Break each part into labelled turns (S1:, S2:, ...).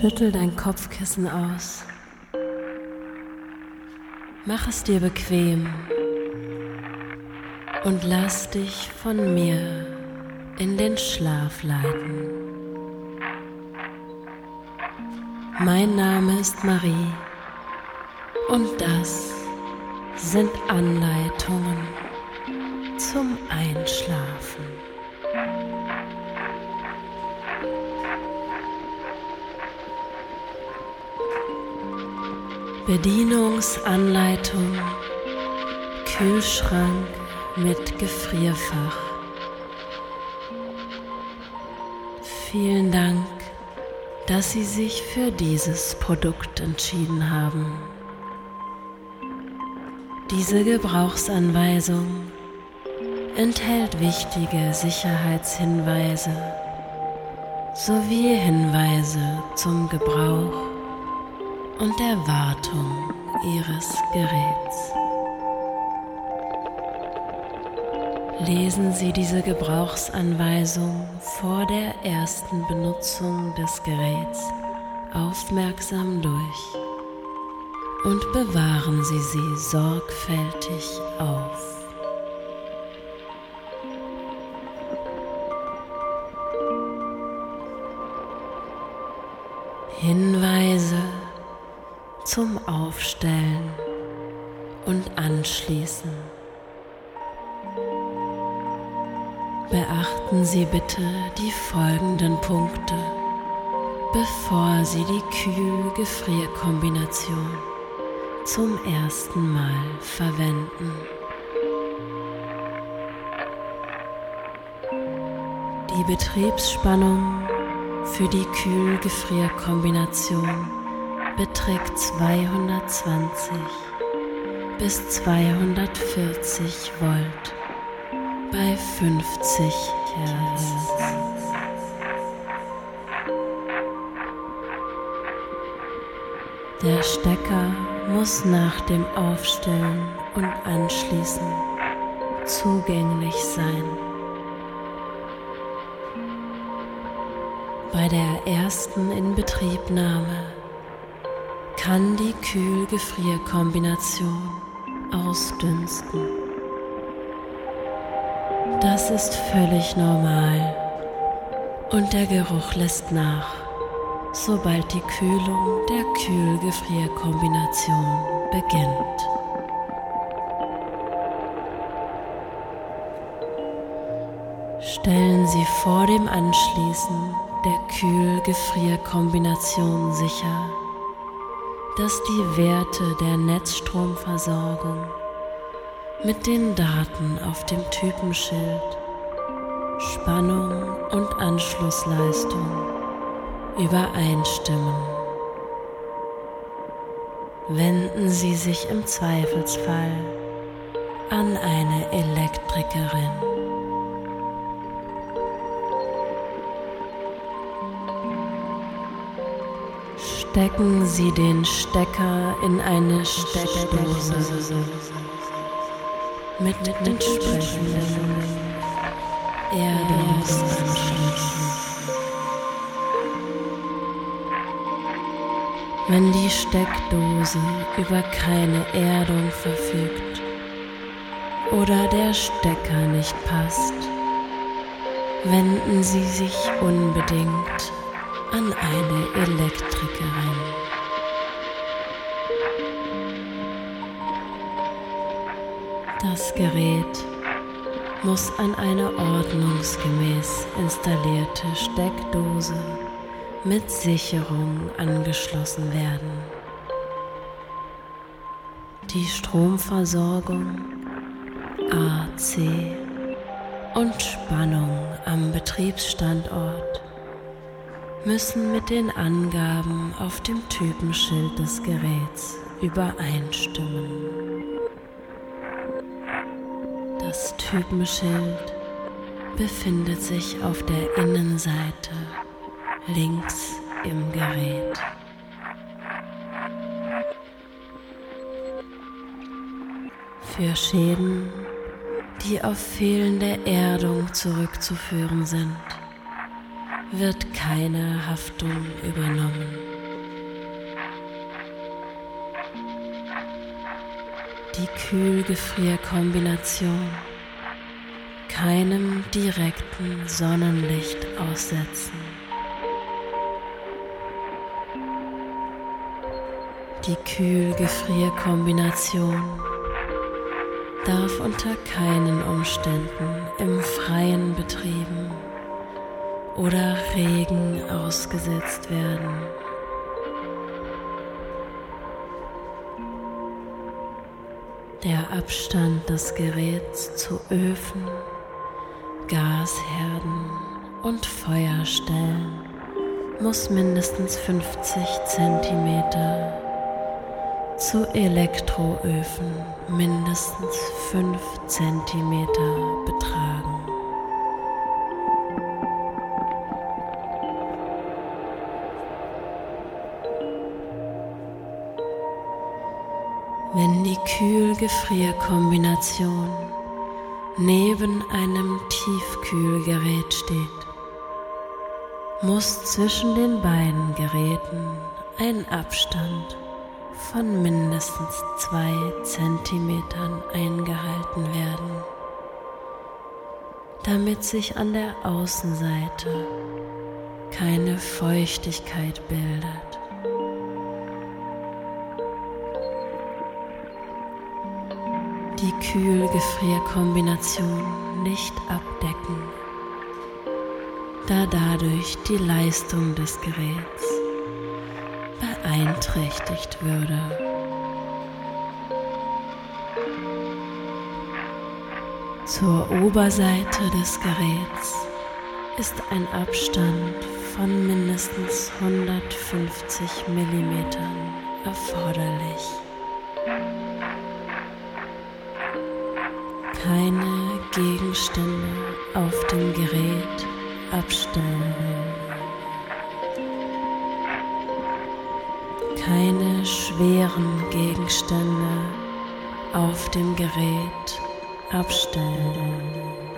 S1: Schüttel dein Kopfkissen aus. Mach es dir bequem und lass dich von mir in den Schlaf leiten. Mein Name ist Marie und das sind Anleitungen zum Einschlafen. Bedienungsanleitung Kühlschrank mit Gefrierfach. Vielen Dank, dass Sie sich für dieses Produkt entschieden haben. Diese Gebrauchsanweisung enthält wichtige Sicherheitshinweise sowie Hinweise zum Gebrauch und der Wartung Ihres Geräts. Lesen Sie diese Gebrauchsanweisung vor der ersten Benutzung des Geräts aufmerksam durch und bewahren Sie sie sorgfältig auf. Hinweise zum Aufstellen und Anschließen. Beachten Sie bitte die folgenden Punkte, bevor Sie die Kühl-Gefrier-Kombination zum ersten Mal verwenden. Die Betriebsspannung für die Kühl-Gefrier-Kombination beträgt 220 bis 240 Volt bei 50 Hertz. Der Stecker muss nach dem Aufstellen und Anschließen zugänglich sein. Bei der ersten Inbetriebnahme kann die Kühl-Gefrier-Kombination ausdünsten. Das ist völlig normal und der Geruch lässt nach, sobald die Kühlung der Kühl-Gefrier-Kombination beginnt. Stellen Sie vor dem Anschließen der Kühl-Gefrier-Kombination sicher, dass die Werte der Netzstromversorgung mit den Daten auf dem Typenschild, Spannung und Anschlussleistung übereinstimmen. Wenden Sie sich im Zweifelsfall an eine Elektrikerin. Stecken Sie den Stecker in eine Steckdose mit entsprechenden Erdungsanschluss. Wenn die Steckdose über keine Erdung verfügt oder der Stecker nicht passt, wenden Sie sich unbedingt an eine Elektrikerin. Das Gerät muss an eine ordnungsgemäß installierte Steckdose mit Sicherung angeschlossen werden. Die Stromversorgung, AC und Spannung am Betriebsstandort müssen mit den Angaben auf dem Typenschild des Geräts übereinstimmen. Das Typenschild befindet sich auf der Innenseite links im Gerät. Für Schäden die auf fehlende Erdung zurückzuführen sind, wird keine Haftung übernommen. Die Kühl-Gefrier-Kombination keinem direkten Sonnenlicht aussetzen. Die Kühl-Gefrier-Kombination darf unter keinen Umständen im Freien betrieben oder Regen ausgesetzt werden. Der Abstand des Geräts zu Öfen, Gasherden und Feuerstellen muss mindestens 50 Zentimeter zu Elektroöfen mindestens 5 cm betragen. Kühl-Gefrier-Kombination neben einem Tiefkühlgerät steht, muss zwischen den beiden Geräten ein Abstand von mindestens zwei Zentimetern eingehalten werden, damit sich an der Außenseite keine Feuchtigkeit bildet. Die Kühl-Gefrier-Kombination nicht abdecken, da dadurch die Leistung des Geräts beeinträchtigt würde. Zur Oberseite des Geräts ist ein Abstand von mindestens 150 mm erforderlich. Keine Gegenstände auf dem Gerät abstellen. keine schweren Gegenstände auf dem Gerät abstellen.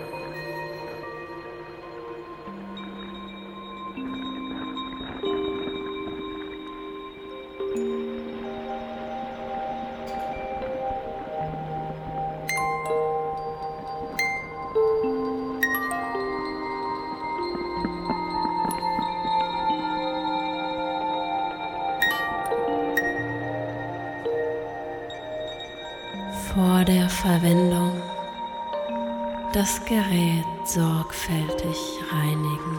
S1: Das Gerät sorgfältig reinigen.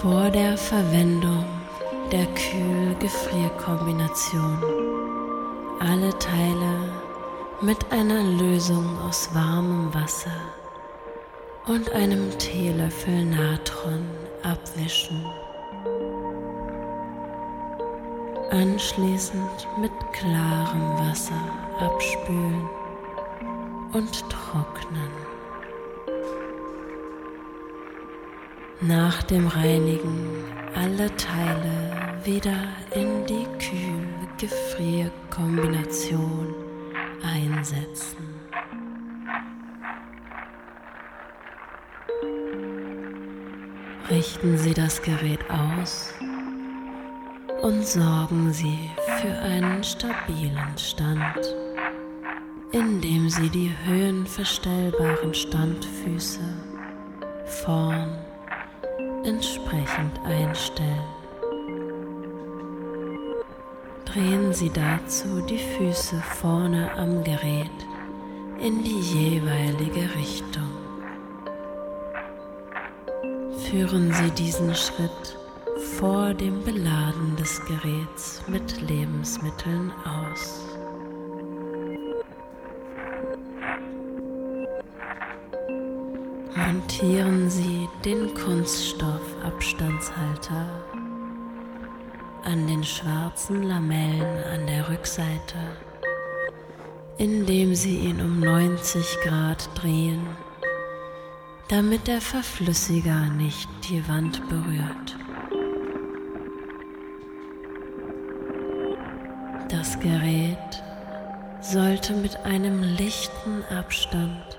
S1: Vor der Verwendung der Kühl-Gefrier-Kombination alle Teile mit einer Lösung aus warmem Wasser und einem Teelöffel Natron abwischen anschließend mit klarem Wasser abspülen und trocknen. Nach dem Reinigen alle Teile wieder in die Kühl-Gefrier-Kombination einsetzen. Richten Sie das Gerät aus und sorgen Sie für einen stabilen Stand, indem Sie die höhenverstellbaren Standfüße vorn entsprechend einstellen. Drehen Sie dazu die Füße vorne am Gerät in die jeweilige Richtung. Führen Sie diesen Schritt vor dem Beladen des Geräts mit Lebensmitteln aus. Montieren Sie den Kunststoffabstandshalter an den schwarzen Lamellen an der Rückseite, indem Sie ihn um 90 Grad drehen, damit der Verflüssiger nicht die Wand berührt. Das Gerät sollte mit einem lichten Abstand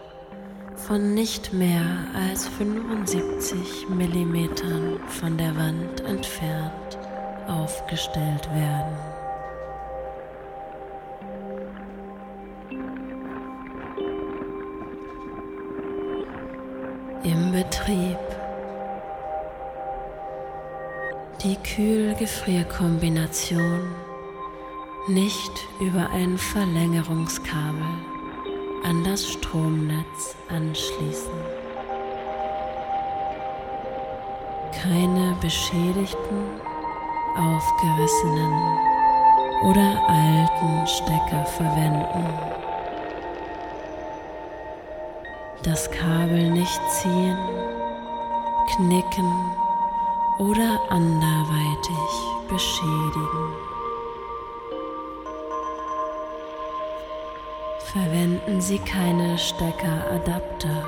S1: von nicht mehr als 75 mm von der Wand entfernt aufgestellt werden. Im Betrieb. Die Kühl-Gefrier-Kombination. Nicht über ein Verlängerungskabel an das Stromnetz anschließen. Keine beschädigten, aufgerissenen oder alten Stecker verwenden. Das Kabel nicht ziehen, knicken oder anderweitig beschädigen. Verwenden Sie keine Steckeradapter.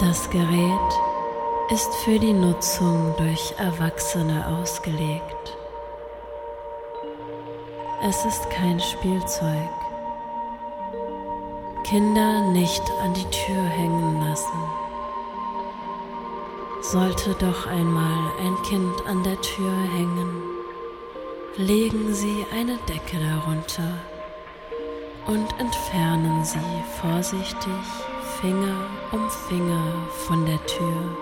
S1: Das Gerät ist für die Nutzung durch Erwachsene ausgelegt. Es ist kein Spielzeug. Kinder nicht an die Tür hängen lassen. Sollte doch einmal ein Kind an der Tür hängen, legen Sie eine Decke darunter und entfernen Sie vorsichtig Finger um Finger von der Tür,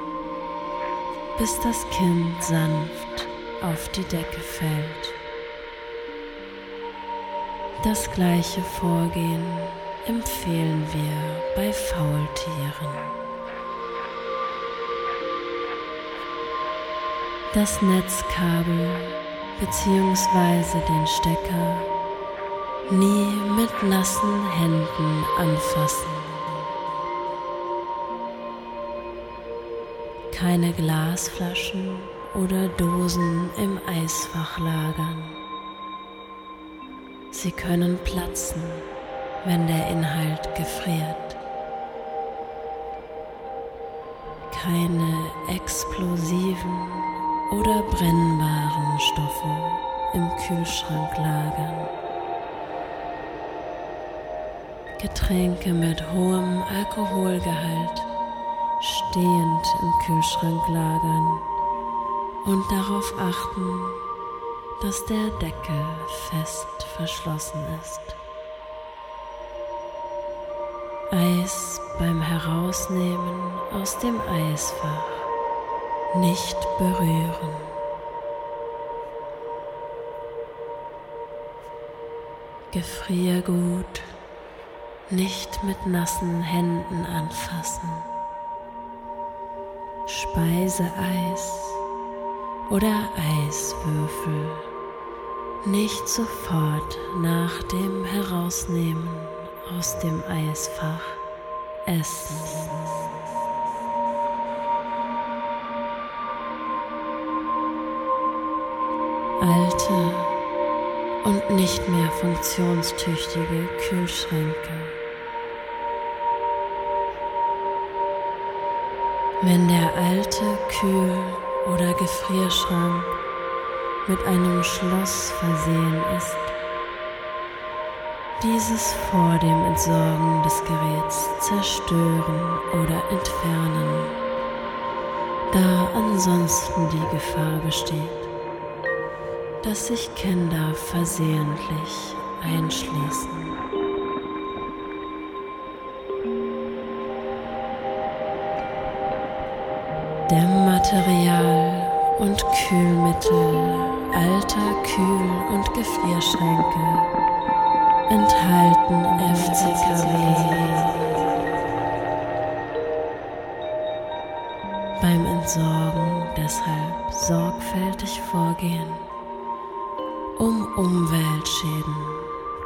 S1: bis das Kind sanft auf die Decke fällt. Das gleiche Vorgehen empfehlen wir bei Faultieren. das Netzkabel bzw. den Stecker nie mit nassen Händen anfassen. Keine Glasflaschen oder Dosen im Eisfach lagern. Sie können platzen, wenn der Inhalt gefriert. Keine explosiven oder brennbaren Stoffe im Kühlschrank lagern. Getränke mit hohem Alkoholgehalt stehend im Kühlschrank lagern und darauf achten, dass der Deckel fest verschlossen ist. Eis beim Herausnehmen aus dem Eisfach nicht berühren. Gefriergut nicht mit nassen Händen anfassen. Speiseeis oder Eiswürfel nicht sofort nach dem Herausnehmen aus dem Eisfach essen. Alte und nicht mehr funktionstüchtige Kühlschränke. Wenn der alte Kühl- oder Gefrierschrank mit einem Schloss versehen ist, dieses vor dem Entsorgen des Geräts zerstören oder entfernen, da ansonsten die Gefahr besteht, dass sich Kinder versehentlich einschließen. Dämmmaterial und Kühlmittel alter Kühl- und Gefrierschränke enthalten FCKW. Beim Entsorgen deshalb sorgfältig vorgehen um Umweltschäden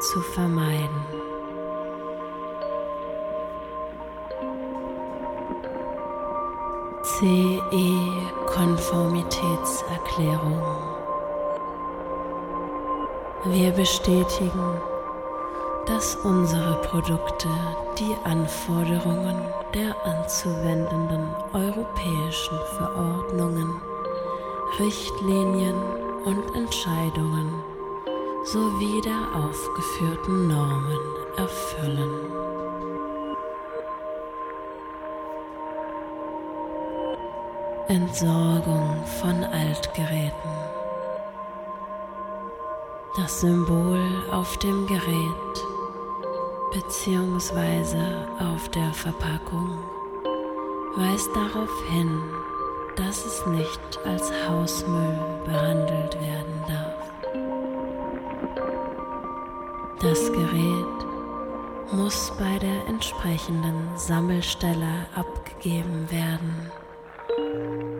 S1: zu vermeiden. CE-Konformitätserklärung. Wir bestätigen, dass unsere Produkte die Anforderungen der anzuwendenden europäischen Verordnungen, Richtlinien und Entscheidungen sowie der aufgeführten Normen erfüllen. Entsorgung von Altgeräten. Das Symbol auf dem Gerät bzw. auf der Verpackung weist darauf hin, dass es nicht als Hausmüll behandelt werden darf. Das Gerät muss bei der entsprechenden Sammelstelle abgegeben werden,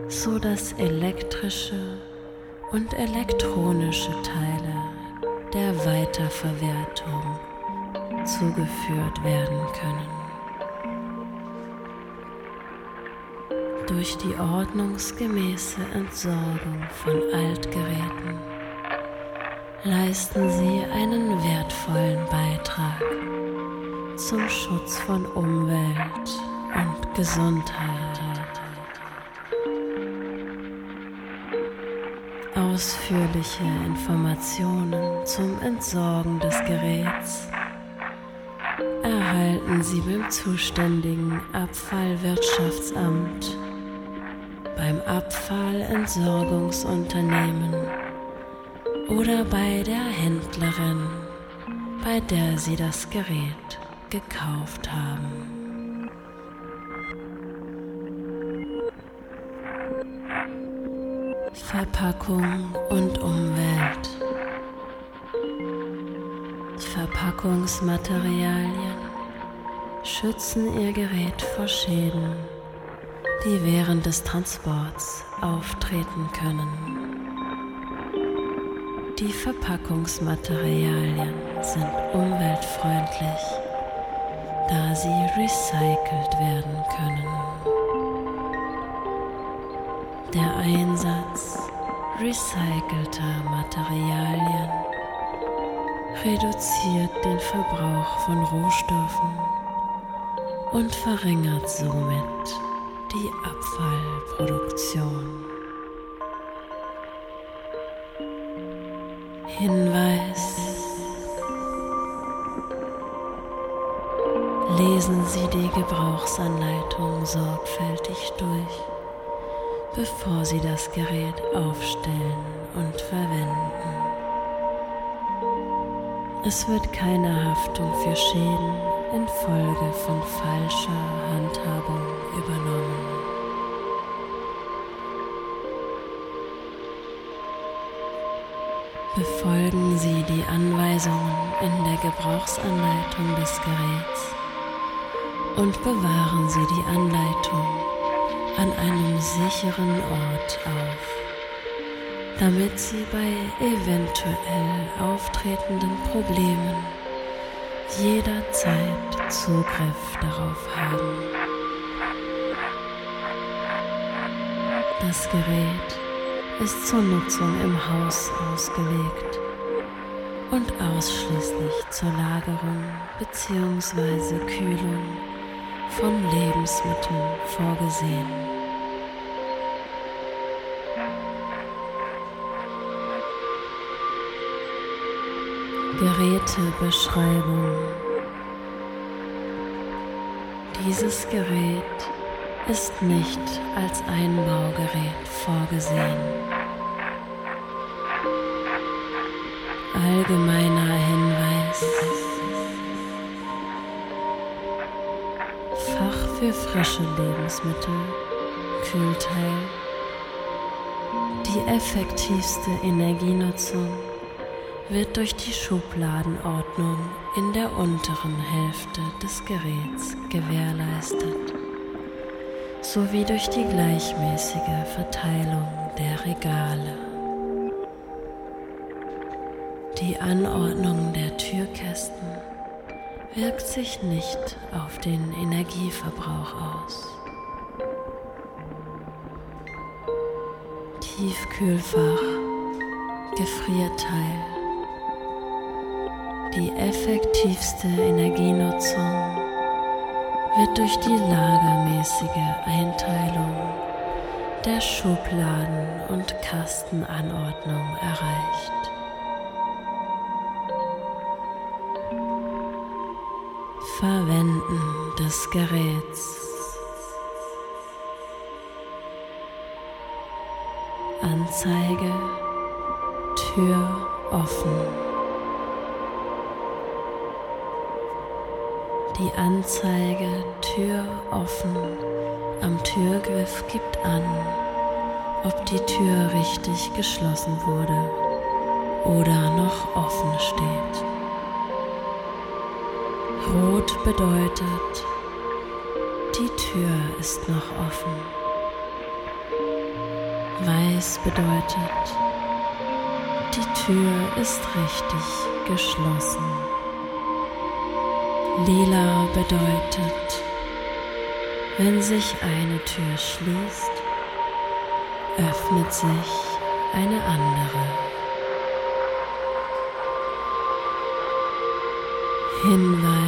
S1: so dass elektrische und elektronische Teile der Weiterverwertung zugeführt werden können. durch die ordnungsgemäße Entsorgung von Altgeräten leisten sie einen wertvollen Beitrag zum Schutz von Umwelt und Gesundheit. Ausführliche Informationen zum Entsorgen des Geräts erhalten Sie beim zuständigen Abfallwirtschaftsamt beim Abfallentsorgungsunternehmen oder bei der Händlerin, bei der Sie das Gerät gekauft haben. Verpackung und Umwelt. Verpackungsmaterialien schützen Ihr Gerät vor Schäden die während des Transports auftreten können. Die Verpackungsmaterialien sind umweltfreundlich, da sie recycelt werden können. Der Einsatz recycelter Materialien reduziert den Verbrauch von Rohstoffen und verringert somit die Abfallproduktion. Hinweis. Lesen Sie die Gebrauchsanleitung sorgfältig durch, bevor Sie das Gerät aufstellen und verwenden. Es wird keine Haftung für Schäden infolge von falscher Handhabung übernommen. Anweisungen in der Gebrauchsanleitung des Geräts und bewahren Sie die Anleitung an einem sicheren Ort auf, damit Sie bei eventuell auftretenden Problemen jederzeit Zugriff darauf haben. Das Gerät ist zur Nutzung im Haus ausgelegt und ausschließlich zur Lagerung bzw. Kühlung von Lebensmitteln vorgesehen. Gerätebeschreibung. Dieses Gerät ist nicht als Einbaugerät vorgesehen. Allgemeiner Hinweis. Fach für frische Lebensmittel, Kühlteil. Die effektivste Energienutzung wird durch die Schubladenordnung in der unteren Hälfte des Geräts gewährleistet, sowie durch die gleichmäßige Verteilung der Regale. Die Anordnung der Türkästen wirkt sich nicht auf den Energieverbrauch aus. Tiefkühlfach, Gefrierteil. Die effektivste Energienutzung wird durch die lagermäßige Einteilung der Schubladen- und Kastenanordnung erreicht. Verwenden des Geräts. Anzeige Tür offen. Die Anzeige Tür offen am Türgriff gibt an, ob die Tür richtig geschlossen wurde oder noch offen steht. Rot bedeutet, die Tür ist noch offen. Weiß bedeutet, die Tür ist richtig geschlossen. Lila bedeutet, wenn sich eine Tür schließt, öffnet sich eine andere. Hinweis.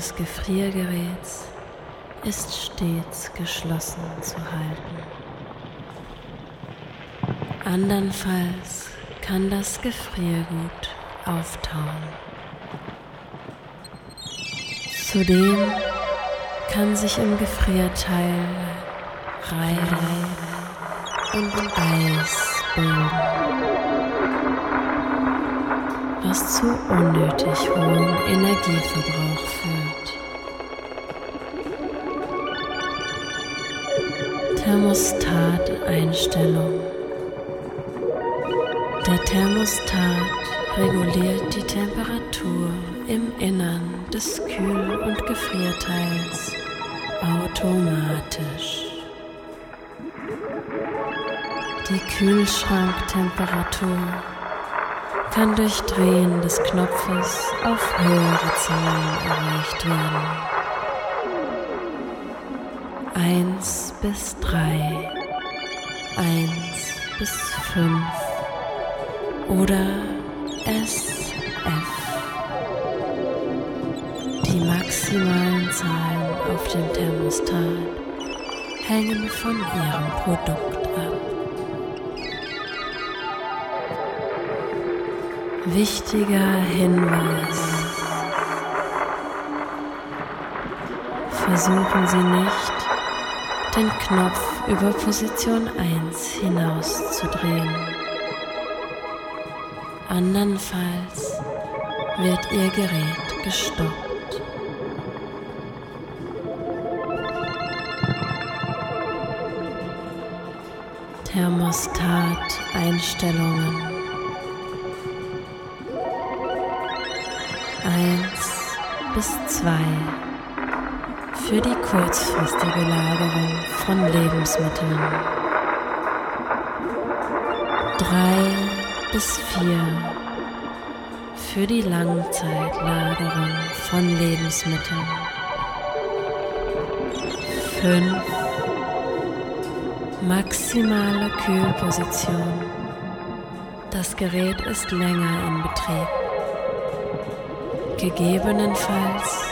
S1: Des Gefriergeräts ist stets geschlossen zu halten. Andernfalls kann das Gefriergut auftauen. Zudem kann sich im Gefrierteil Reihe und Eis bilden, was zu unnötig hohem Energieverbrauch Thermostat-Einstellung. Der Thermostat reguliert die Temperatur im Innern des Kühl- und Gefrierteils automatisch. Die Kühlschranktemperatur kann durch Drehen des Knopfes auf höhere Zahlen erreicht werden. 1 bis 3, 1 bis 5 oder SF. Die maximalen Zahlen auf dem Thermostat hängen von ihrem Produkt ab. Wichtiger Hinweis. Versuchen Sie nicht, den Knopf über Position 1 hinaus zu drehen. Andernfalls wird Ihr Gerät gestoppt. Thermostat-Einstellungen 1 bis 2 für die kurzfristige Lagerung von Lebensmitteln. 3 bis 4 für die Langzeitlagerung von Lebensmitteln. 5 Maximale Kühlposition. Das Gerät ist länger in Betrieb. Gegebenenfalls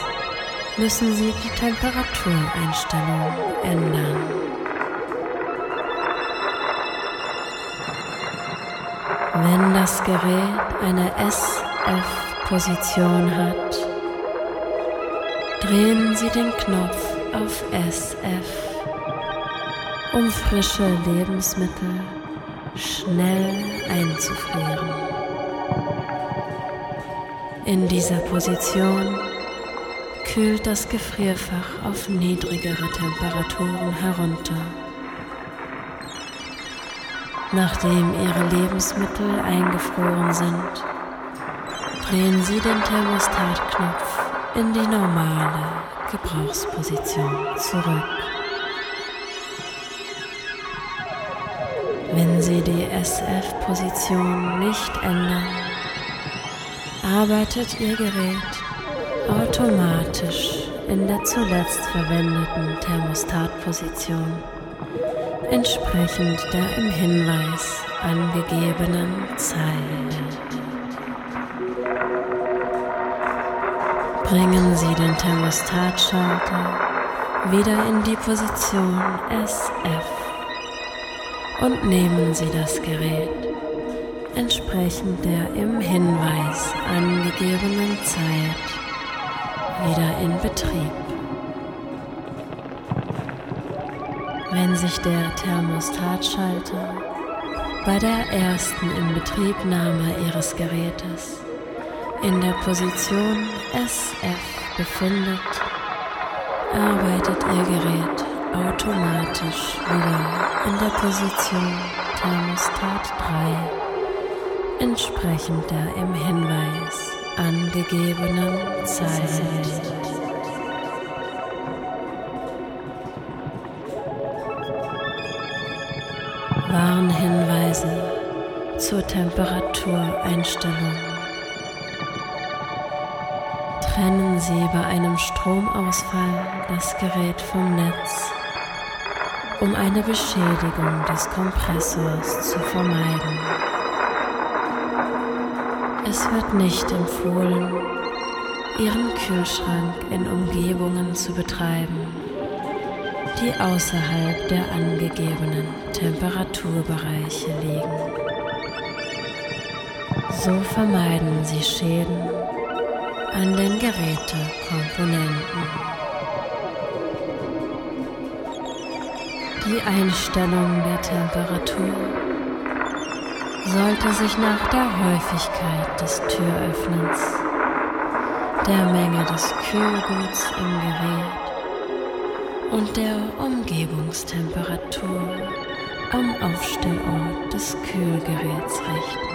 S1: müssen Sie die Temperatureinstellung ändern. Wenn das Gerät eine SF-Position hat, drehen Sie den Knopf auf SF um frische Lebensmittel schnell einzufrieren. In dieser Position kühlt das Gefrierfach auf niedrigere Temperaturen herunter. Nachdem Ihre Lebensmittel eingefroren sind, drehen Sie den Thermostatknopf in die normale Gebrauchsposition zurück. Wenn Sie die SF-Position nicht ändern, arbeitet Ihr Gerät automatisch in der zuletzt verwendeten Thermostatposition, entsprechend der im Hinweis angegebenen Zeit. Bringen Sie den Thermostatschalter wieder in die Position SF und nehmen Sie das Gerät entsprechend der im Hinweis angegebenen Zeit wieder in Betrieb. Wenn sich der Thermostatschalter bei der ersten Inbetriebnahme Ihres Gerätes in der Position SF befindet, arbeitet Ihr Gerät automatisch wieder in der Position Thermostat 3 entsprechend der im Hinweis angegebenen Zeit. Warnhinweise zur Temperatureinstellung. Trennen Sie bei einem Stromausfall das Gerät vom Netz, um eine Beschädigung des Kompressors zu vermeiden. Es wird nicht empfohlen, Ihren Kühlschrank in Umgebungen zu betreiben, die außerhalb der angegebenen Temperaturbereiche liegen. So vermeiden Sie Schäden an den Gerätekomponenten. Die Einstellung der Temperatur sollte sich nach der Häufigkeit des Türöffnens, der Menge des Kühlguts im Gerät und der Umgebungstemperatur am Aufstellort des Kühlgeräts richten.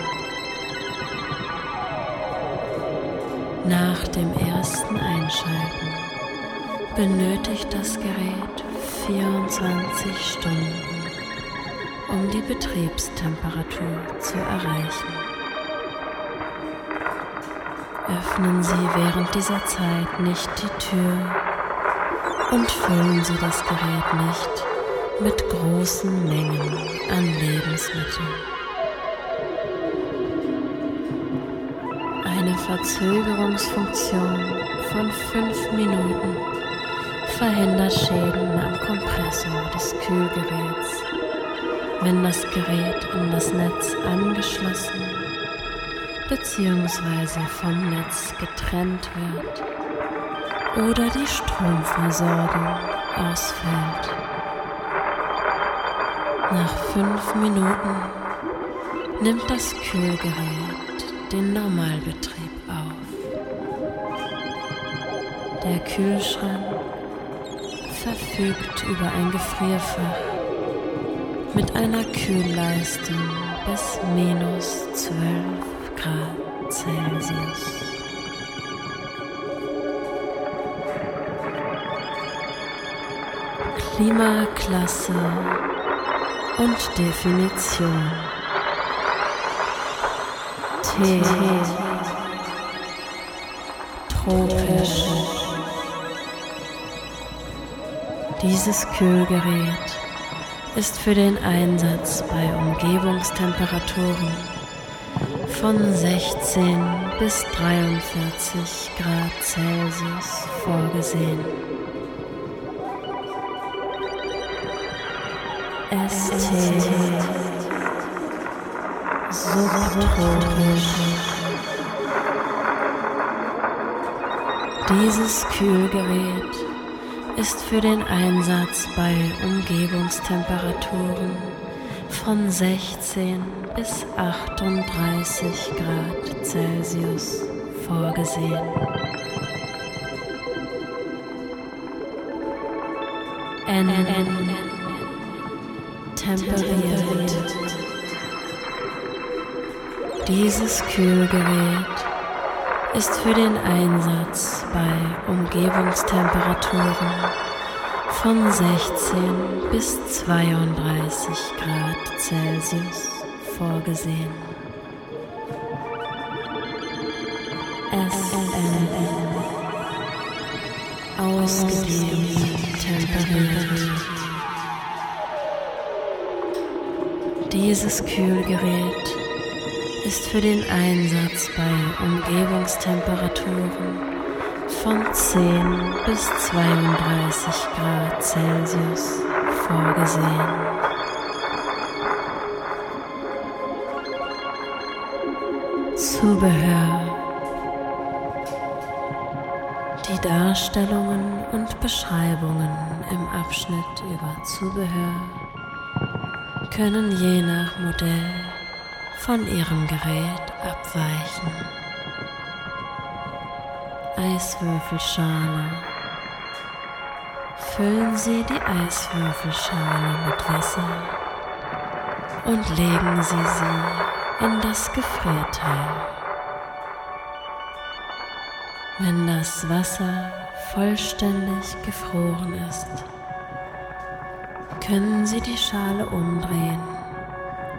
S1: Nach dem ersten Einschalten benötigt das Gerät 24 Stunden, um die Betriebstemperatur zu erreichen. Öffnen Sie während dieser Zeit nicht die Tür und füllen Sie das Gerät nicht mit großen Mengen an Lebensmitteln. Eine Verzögerungsfunktion von fünf Minuten verhindert Schäden am Kompressor des Kühlgeräts, wenn das Gerät an das Netz angeschlossen bzw. vom Netz getrennt wird oder die Stromversorgung ausfällt. Nach fünf Minuten nimmt das Kühlgerät den Normalbetrieb auf. Der Kühlschrank verfügt über ein Gefrierfach mit einer Kühlleistung bis minus 12 Grad Celsius. Klimaklasse und Definition. T. Tropisch. Dieses Kühlgerät ist für den Einsatz bei Umgebungstemperaturen von 16 bis 43 Grad Celsius vorgesehen. ST subtropisch. Dieses Kühlgerät ist für den Einsatz bei Umgebungstemperaturen von 16 bis 38 Grad Celsius vorgesehen. N, N, temperiert. Dieses Kühlgerät ist für den Einsatz bei Umgebungstemperaturen von 16 bis 32 Grad Celsius vorgesehen. SNN ausgegeben temperiert. Dieses Kühlgerät ist für den Einsatz bei Umgebungstemperaturen von 10 bis 32 Grad Celsius vorgesehen. Zubehör. Die Darstellungen und Beschreibungen im Abschnitt über Zubehör können je nach Modell von ihrem Gerät abweichen. Eiswürfelschale. Füllen Sie die Eiswürfelschale mit Wasser und legen Sie sie in das Gefrierteil. Wenn das Wasser vollständig gefroren ist, können Sie die Schale umdrehen,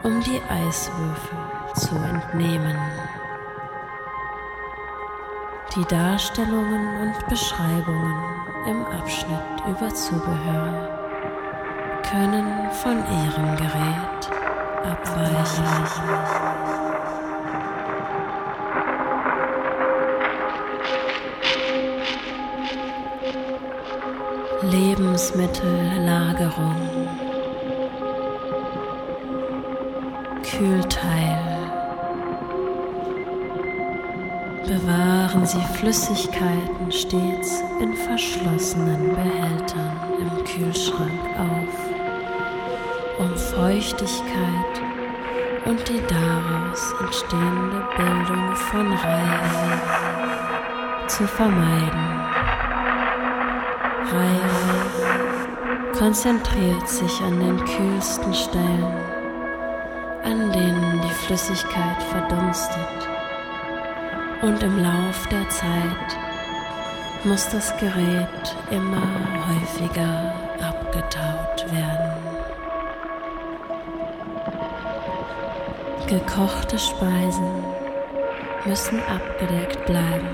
S1: um die Eiswürfel zu entnehmen. Die Darstellungen und Beschreibungen im Abschnitt über Zubehör können von Ihrem Gerät abweichen. Lebensmittellagerung, Kühlteil. Bewahren Sie Flüssigkeiten stets in verschlossenen Behältern im Kühlschrank auf, um Feuchtigkeit und die daraus entstehende Bildung von Reihe zu vermeiden. Reihe konzentriert sich an den kühlsten Stellen, Flüssigkeit verdunstet. Und im Lauf der Zeit muss das Gerät immer häufiger abgetaut werden. Gekochte Speisen müssen abgedeckt bleiben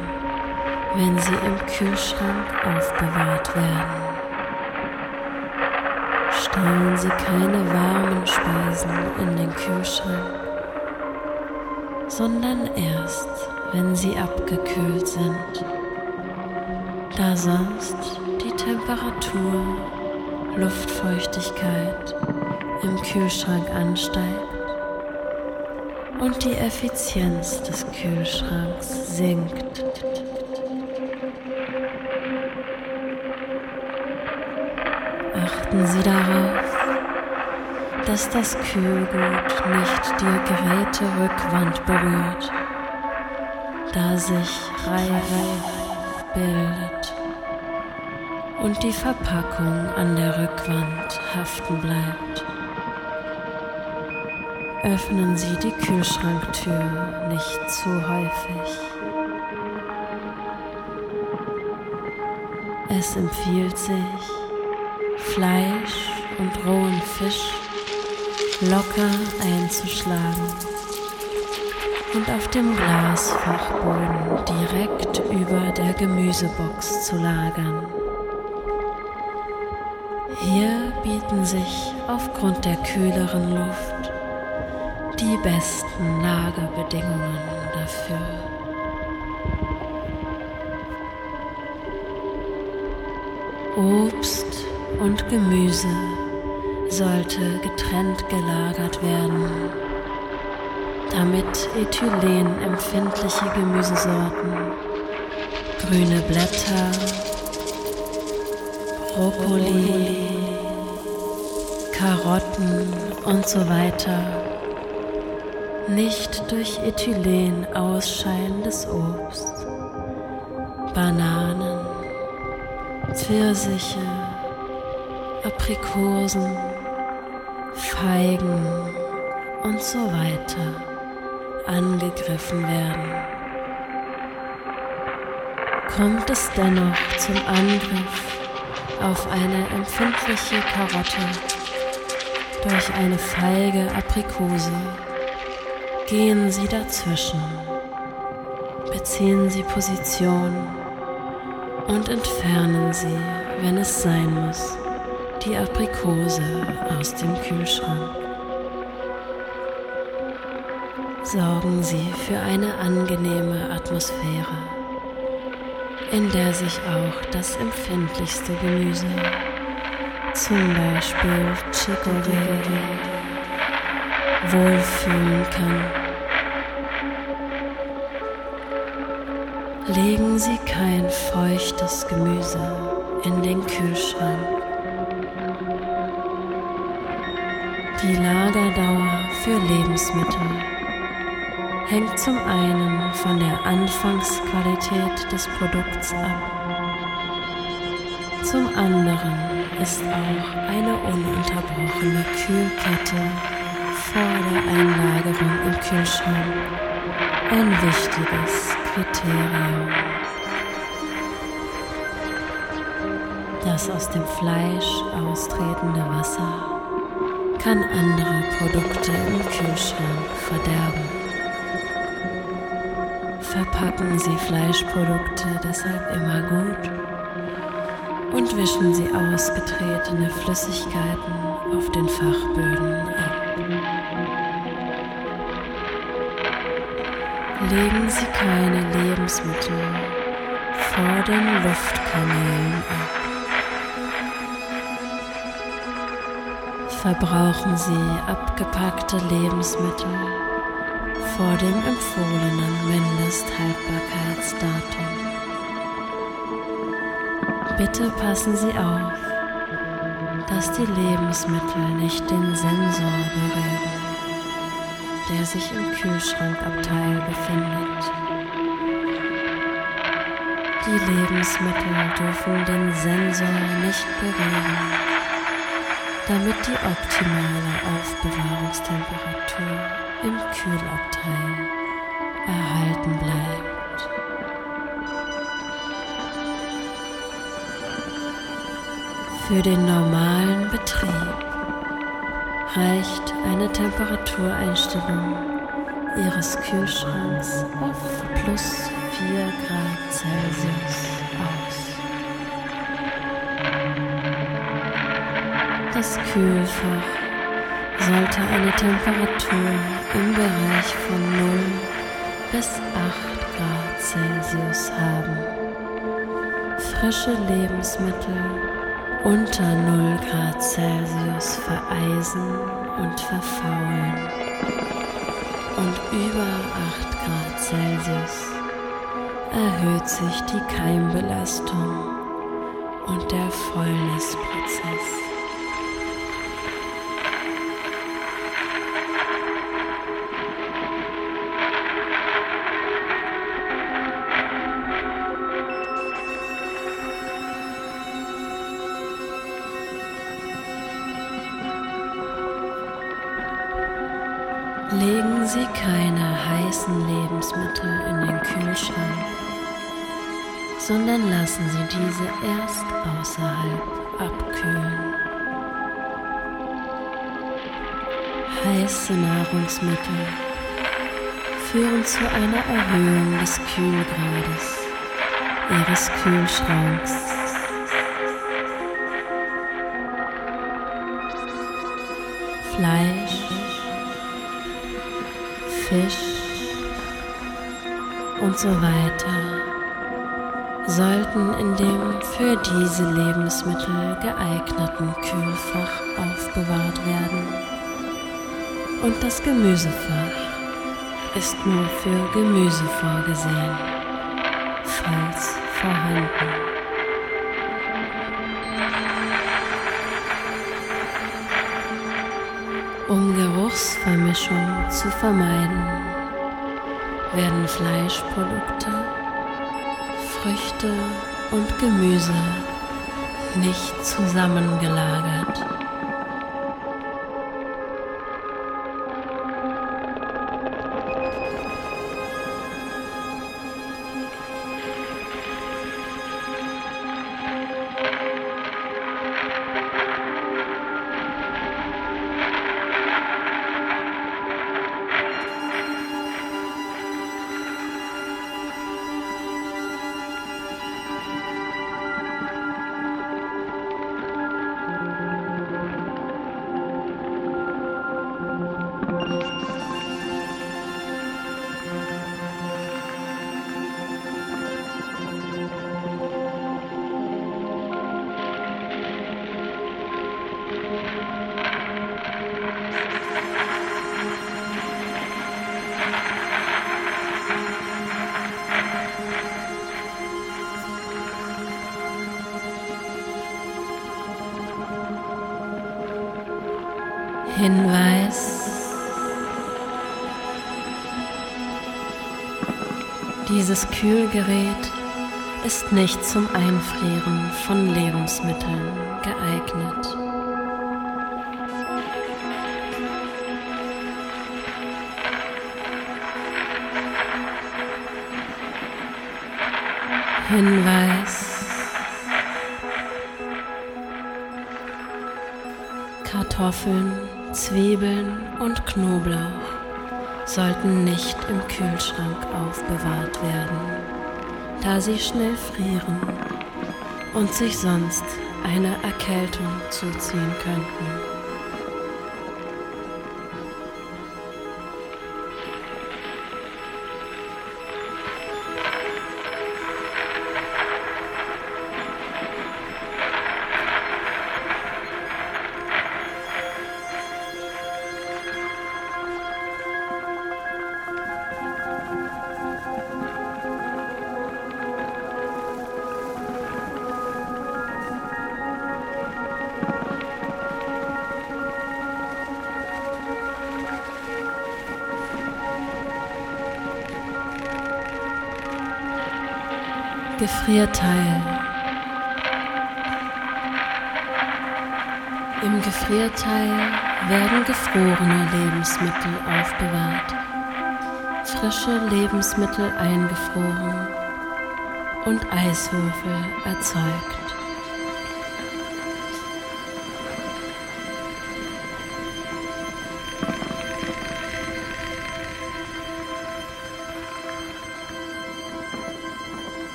S1: wenn sie im Kühlschrank aufbewahrt werden. Stellen Sie keine warmen Speisen in den Kühlschrank, sondern erst, wenn sie abgekühlt sind, da sonst die Temperatur, Luftfeuchtigkeit im Kühlschrank ansteigt und die Effizienz des Kühlschranks sinkt. achten Sie darauf, dass das Kühlgut nicht die Geräterückwand berührt, da sich Reihe bildet und die Verpackung an der Rückwand haften bleibt. Öffnen Sie die Kühlschranktür nicht zu häufig. Es empfiehlt sich, Fleisch und rohen Fisch locker einzuschlagen und auf dem Glasfachboden direkt über der Gemüsebox zu lagern. Hier bieten sich aufgrund der kühleren Luft die besten Lagerbedingungen dafür. Obst und Gemüse sollte getrennt gelagert werden, damit ethylenempfindliche Gemüsesorten, grüne Blätter, Brokkoli, Karotten und so weiter nicht durch Ethylen ausscheidendes Obst, Bananen, Pfirsiche, Aprikosen, Feigen und so weiter angegriffen werden. Kommt es dennoch zum Angriff auf eine empfindliche Karotte durch eine feige Aprikose, gehen Sie dazwischen, beziehen Sie Position und entfernen Sie, wenn es sein muss die Aprikose aus dem Kühlschrank. Sorgen Sie für eine angenehme Atmosphäre, in der sich auch das empfindlichste Gemüse, zum Beispiel Chicorée, wohlfühlen kann. Legen Sie kein feuchtes Gemüse in den Kühlschrank. Die Lagerdauer für Lebensmittel hängt zum einen von der Anfangsqualität des Produkts ab. Zum anderen ist auch eine ununterbrochene Kühlkette vor der Einlagerung im Kühlschrank ein wichtiges Kriterium. Das aus dem Fleisch austretende Wasser kann andere Produkte im Kühlschrank verderben. Verpacken Sie Fleischprodukte deshalb immer gut und wischen Sie ausgetretene Flüssigkeiten auf den Fachböden ab. Legen Sie keine Lebensmittel vor den Luftkanälen ab. Verbrauchen Sie abgepackte Lebensmittel vor dem empfohlenen Mindesthaltbarkeitsdatum. Bitte passen Sie auf, dass die Lebensmittel nicht den Sensor berühren, der sich im Kühlschrankabteil befindet. Die Lebensmittel dürfen den Sensor nicht berühren, damit die optimale Aufbewahrungstemperatur im Kühlabteil erhalten bleibt. Für den normalen Betrieb reicht eine Temperatureinstellung Ihres Kühlschranks auf plus 4 Grad Celsius Das Kühlfach sollte eine Temperatur im Bereich von 0 bis 8 Grad Celsius haben. Frische Lebensmittel unter 0 Grad Celsius vereisen und verfaulen und über 8 Grad Celsius erhöht sich die Keimbelastung und der Fäulnisprozess. Erst außerhalb abkühlen. Heiße Nahrungsmittel führen zu einer Erhöhung des Kühlgrades Ihres Kühlschranks. Fleisch Fisch und so weiter sollten in dem für diese Lebensmittel geeigneten Kühlfach aufbewahrt werden. Und das Gemüsefach ist nur für Gemüse vorgesehen, falls vorhanden. Um Geruchsvermischung zu vermeiden, werden Fleischprodukte, Früchte und Gemüse nicht zusammengelagert. Hinweis. Dieses Kühlgerät ist nicht zum Einfrieren von Lebensmitteln geeignet. Hinweis. Kartoffeln, Zwiebeln und Knoblauch sollten nicht im Kühlschrank aufbewahrt werden, da sie schnell frieren und sich sonst eine Erkältung zuziehen könnten. Gefrierteil. Im Gefrierteil werden gefrorene Lebensmittel aufbewahrt, frische Lebensmittel eingefroren und Eiswürfel erzeugt.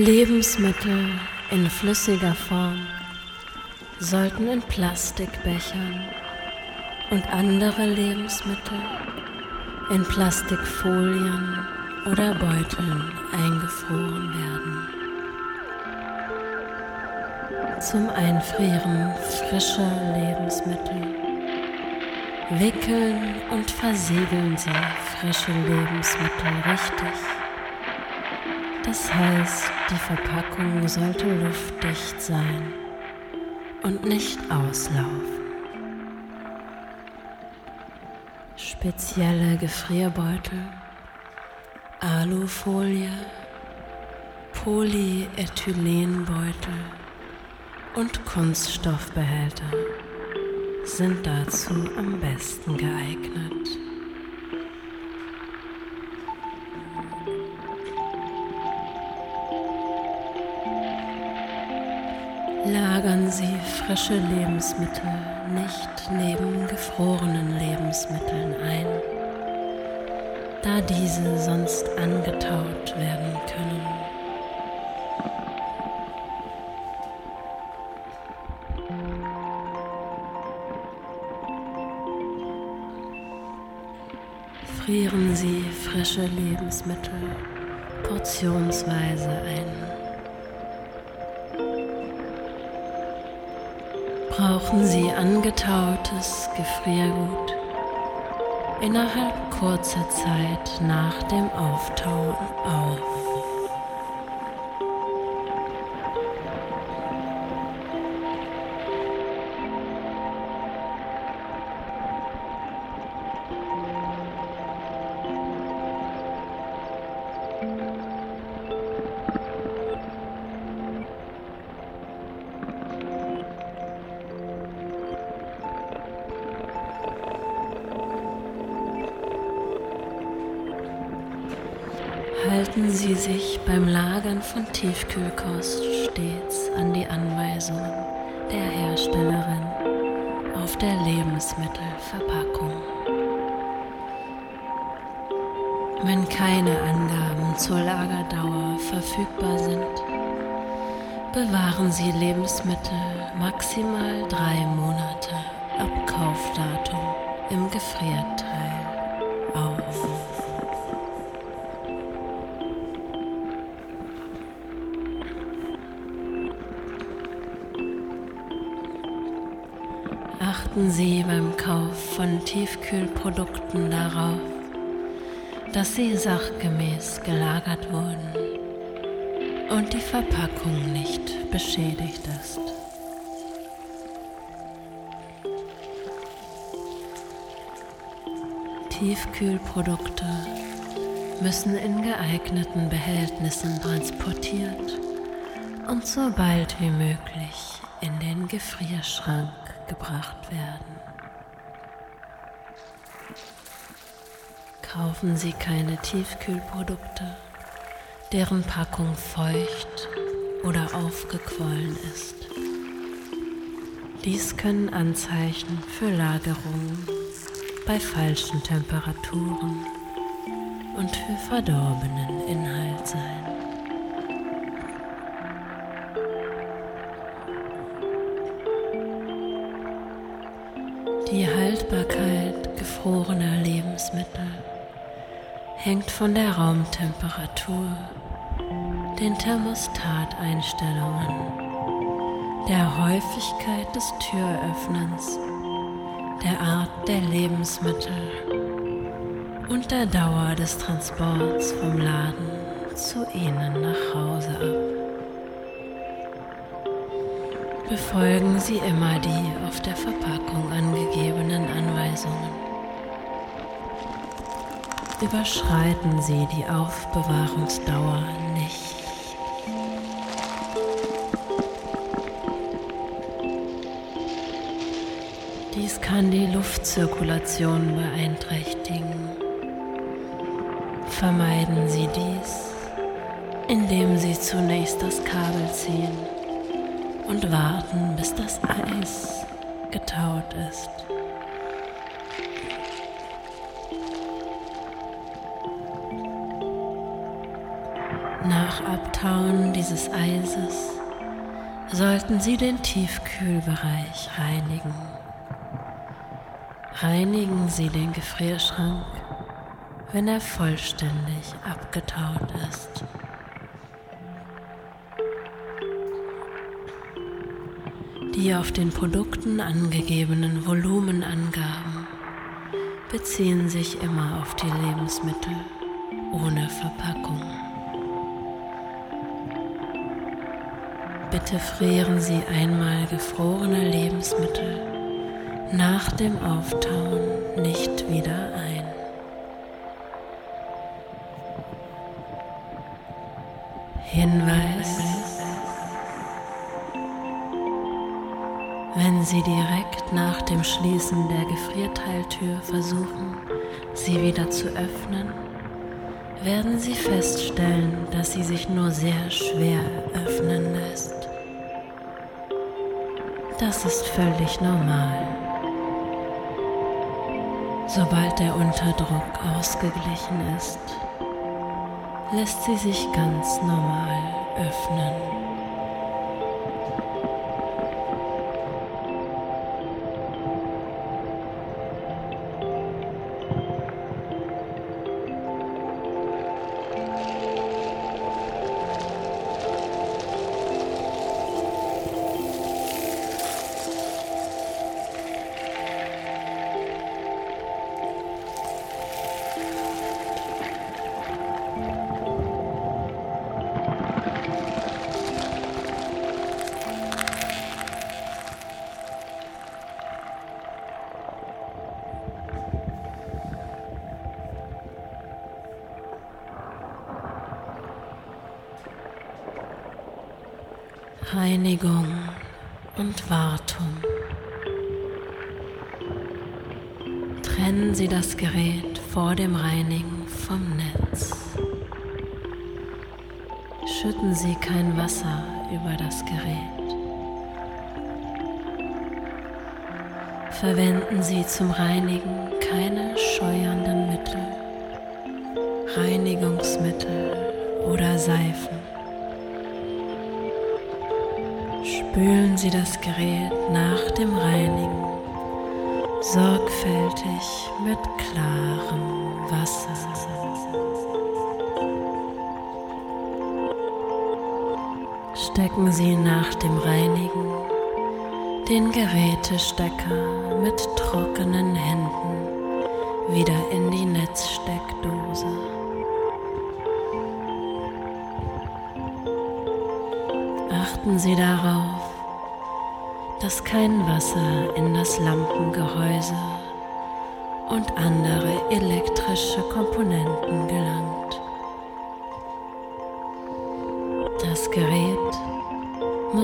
S1: Lebensmittel in flüssiger Form sollten in Plastikbechern und andere Lebensmittel in Plastikfolien oder Beuteln eingefroren werden. Zum Einfrieren frischer Lebensmittel wickeln und versiegeln Sie frische Lebensmittel richtig. Das heißt, die Verpackung sollte luftdicht sein und nicht auslaufen. Spezielle Gefrierbeutel, Alufolie, Polyethylenbeutel und Kunststoffbehälter sind dazu am besten geeignet. Lagern Sie frische Lebensmittel nicht neben gefrorenen Lebensmitteln ein. da diese sonst angetaut werden können. Frieren Sie frische Lebensmittel portionsweise ein. Brauchen Sie angetautes Gefriergut innerhalb kurzer Zeit nach dem Auftauen auf. Tiefkühlkost stets an die Anweisungen der Herstellerin auf der Lebensmittelverpackung. Wenn keine Angaben zur Lagerdauer verfügbar sind, bewahren Sie Lebensmittel maximal drei Monate ab Kaufdatum im Gefrierteil auf. Achten Sie beim Kauf von Tiefkühlprodukten darauf, dass sie sachgemäß gelagert wurden und die Verpackung nicht beschädigt ist. Tiefkühlprodukte müssen in geeigneten Behältnissen transportiert und so bald wie möglich in den Gefrierschrank gebracht werden. Kaufen Sie keine Tiefkühlprodukte, deren Packung feucht oder aufgequollen ist. Dies können Anzeichen für Lagerungen bei falschen Temperaturen und für verdorbenen Inhalt sein. Hängt von der Raumtemperatur, den Thermostateinstellungen, der Häufigkeit des Türöffnens, der Art der Lebensmittel und der Dauer des Transports vom Laden zu Ihnen nach Hause ab befolgen Sie immer die auf der Verpackung angegebenen Anweisungen. Überschreiten Sie die Aufbewahrungsdauer nicht. Dies kann die Luftzirkulation beeinträchtigen. Vermeiden Sie dies, indem Sie zunächst das Kabel ziehen und warten, bis das Eis getaut ist. Dieses Eises sollten Sie den Tiefkühlbereich reinigen. Reinigen Sie den Gefrierschrank, wenn er vollständig abgetaut ist. Die auf den Produkten angegebenen Volumenangaben beziehen sich immer auf die Lebensmittel ohne Verpackung. Bitte frieren Sie einmal gefrorene Lebensmittel nach dem Auftauen nicht wieder ein. Hinweis Wenn Sie direkt nach dem Schließen der Gefrierteiltür versuchen, sie wieder zu öffnen, werden Sie feststellen, dass sie sich nur sehr schwer öffnen lässt. Das ist völlig normal. Sobald der Unterdruck ausgeglichen ist, lässt sie sich ganz normal öffnen. Schütten Sie kein Wasser über das Gerät. Verwenden Sie zum Reinigen keine scheuernden Mittel, Reinigungsmittel oder Seifen. spülen Sie das Gerät nach dem Reinigen sorgfältig mit klarem Wasser. Stecken Sie nach dem Reinigen den Gerätestecker mit trockenen Händen wieder in die Netzsteckdose. Achten Sie darauf, dass kein Wasser in das Lampengehäuse und andere elektrische Komponenten gelangt.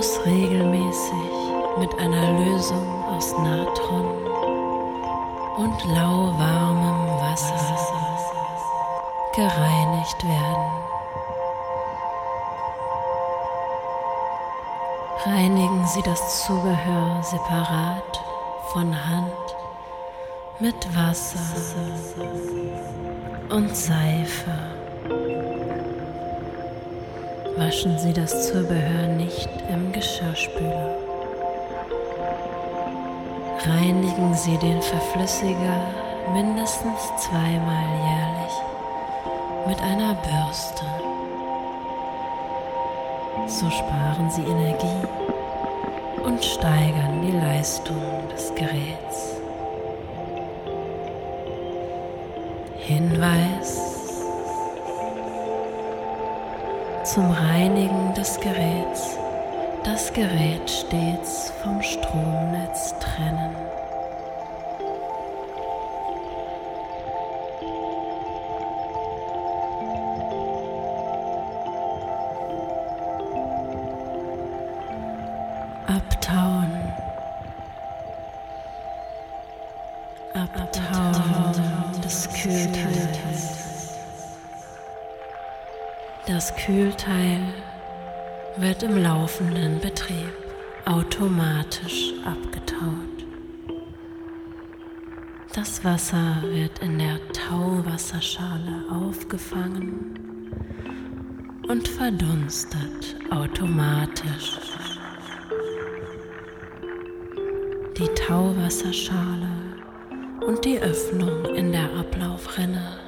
S1: Muss regelmäßig mit einer Lösung aus Natron und lauwarmem Wasser gereinigt werden. reinigen Sie das Zubehör separat von Hand mit Wasser und Seife. Waschen Sie das Zubehör nicht im Geschirrspüler. Reinigen Sie den Verflüssiger mindestens zweimal jährlich mit einer Bürste. So sparen Sie Energie und steigern die Leistung des Geräts. Hinweis zum Reinigen des Geräts. Das Gerät stets vom Stromnetz trennen. Laufenden Betrieb automatisch abgetaut. Das Wasser wird in der Tauwasserschale aufgefangen und verdunstet automatisch. Die Tauwasserschale und die Öffnung in der Ablaufrinne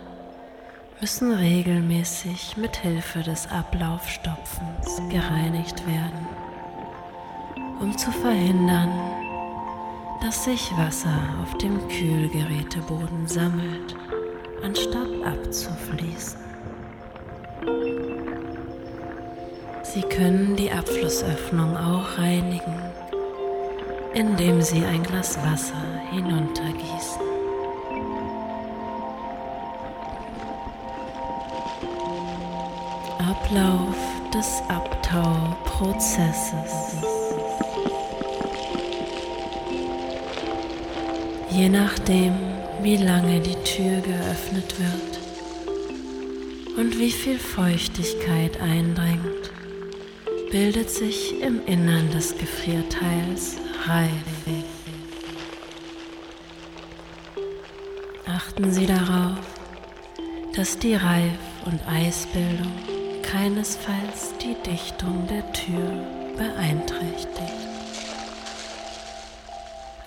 S1: müssen regelmäßig mit Hilfe des Ablaufstopfens gereinigt werden, um zu verhindern, dass sich Wasser auf dem Kühlgeräteboden sammelt, anstatt abzufließen. Sie können die Abflussöffnung auch reinigen, indem Sie ein Glas Wasser hinuntergießen. Ablauf des Abtauprozesses. Je nachdem, wie lange die Tür geöffnet wird und wie viel Feuchtigkeit eindringt, bildet sich im Innern des Gefrierteils Reif. Achten Sie darauf, dass die Reif- und Eisbildung keinesfalls die Dichtung der Tür beeinträchtigt.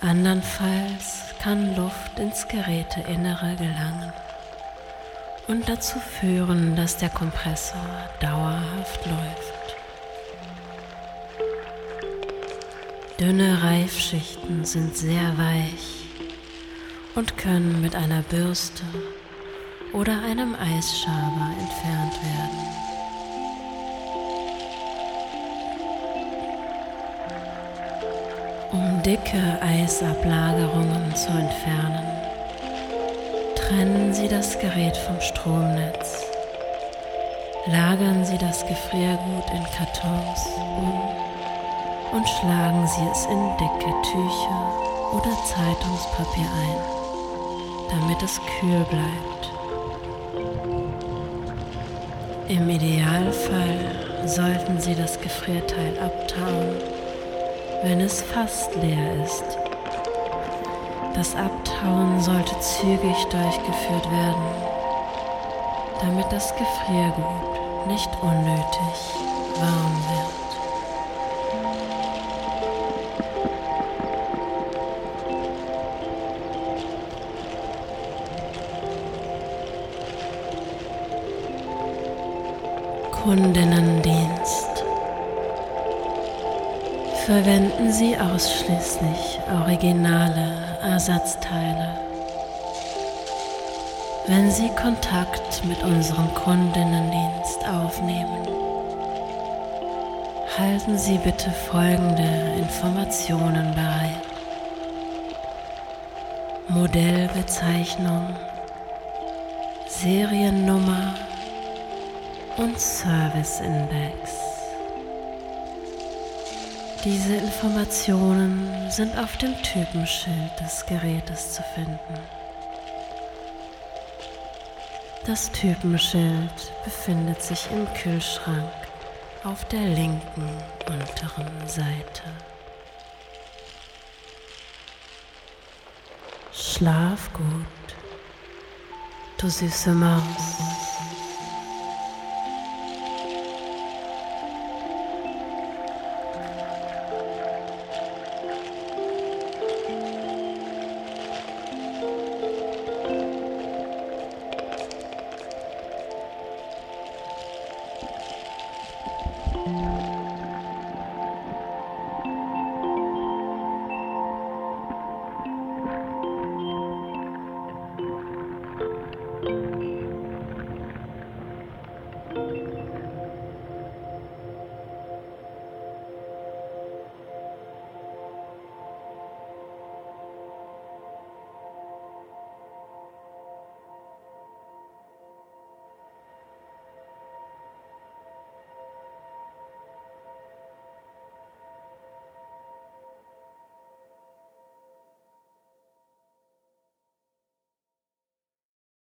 S1: Andernfalls kann Luft ins Geräteinnere gelangen und dazu führen, dass der Kompressor dauerhaft läuft. Dünne Reifschichten sind sehr weich und können mit einer Bürste oder einem Eisschaber entfernt werden. Dicke Eisablagerungen zu entfernen, trennen Sie das Gerät vom Stromnetz. Lagern Sie das Gefriergut in Kartons um und schlagen Sie es in dicke Tücher oder Zeitungspapier ein, damit es kühl bleibt. Im Idealfall sollten Sie das Gefrierteil abtauen, wenn es fast leer ist. Das Abtauen sollte zügig durchgeführt werden, damit das Gefriergut nicht unnötig warm wird. Kundinnendienst. Sie ausschließlich originale Ersatzteile. Wenn Sie Kontakt mit unserem Kundinnendienst aufnehmen, halten Sie bitte folgende Informationen bereit. Modellbezeichnung, Seriennummer und Service Index. Diese Informationen sind auf dem Typenschild des Gerätes zu finden. Das Typenschild befindet sich im Kühlschrank auf der linken unteren Seite. Schlaf gut, du süße Maus.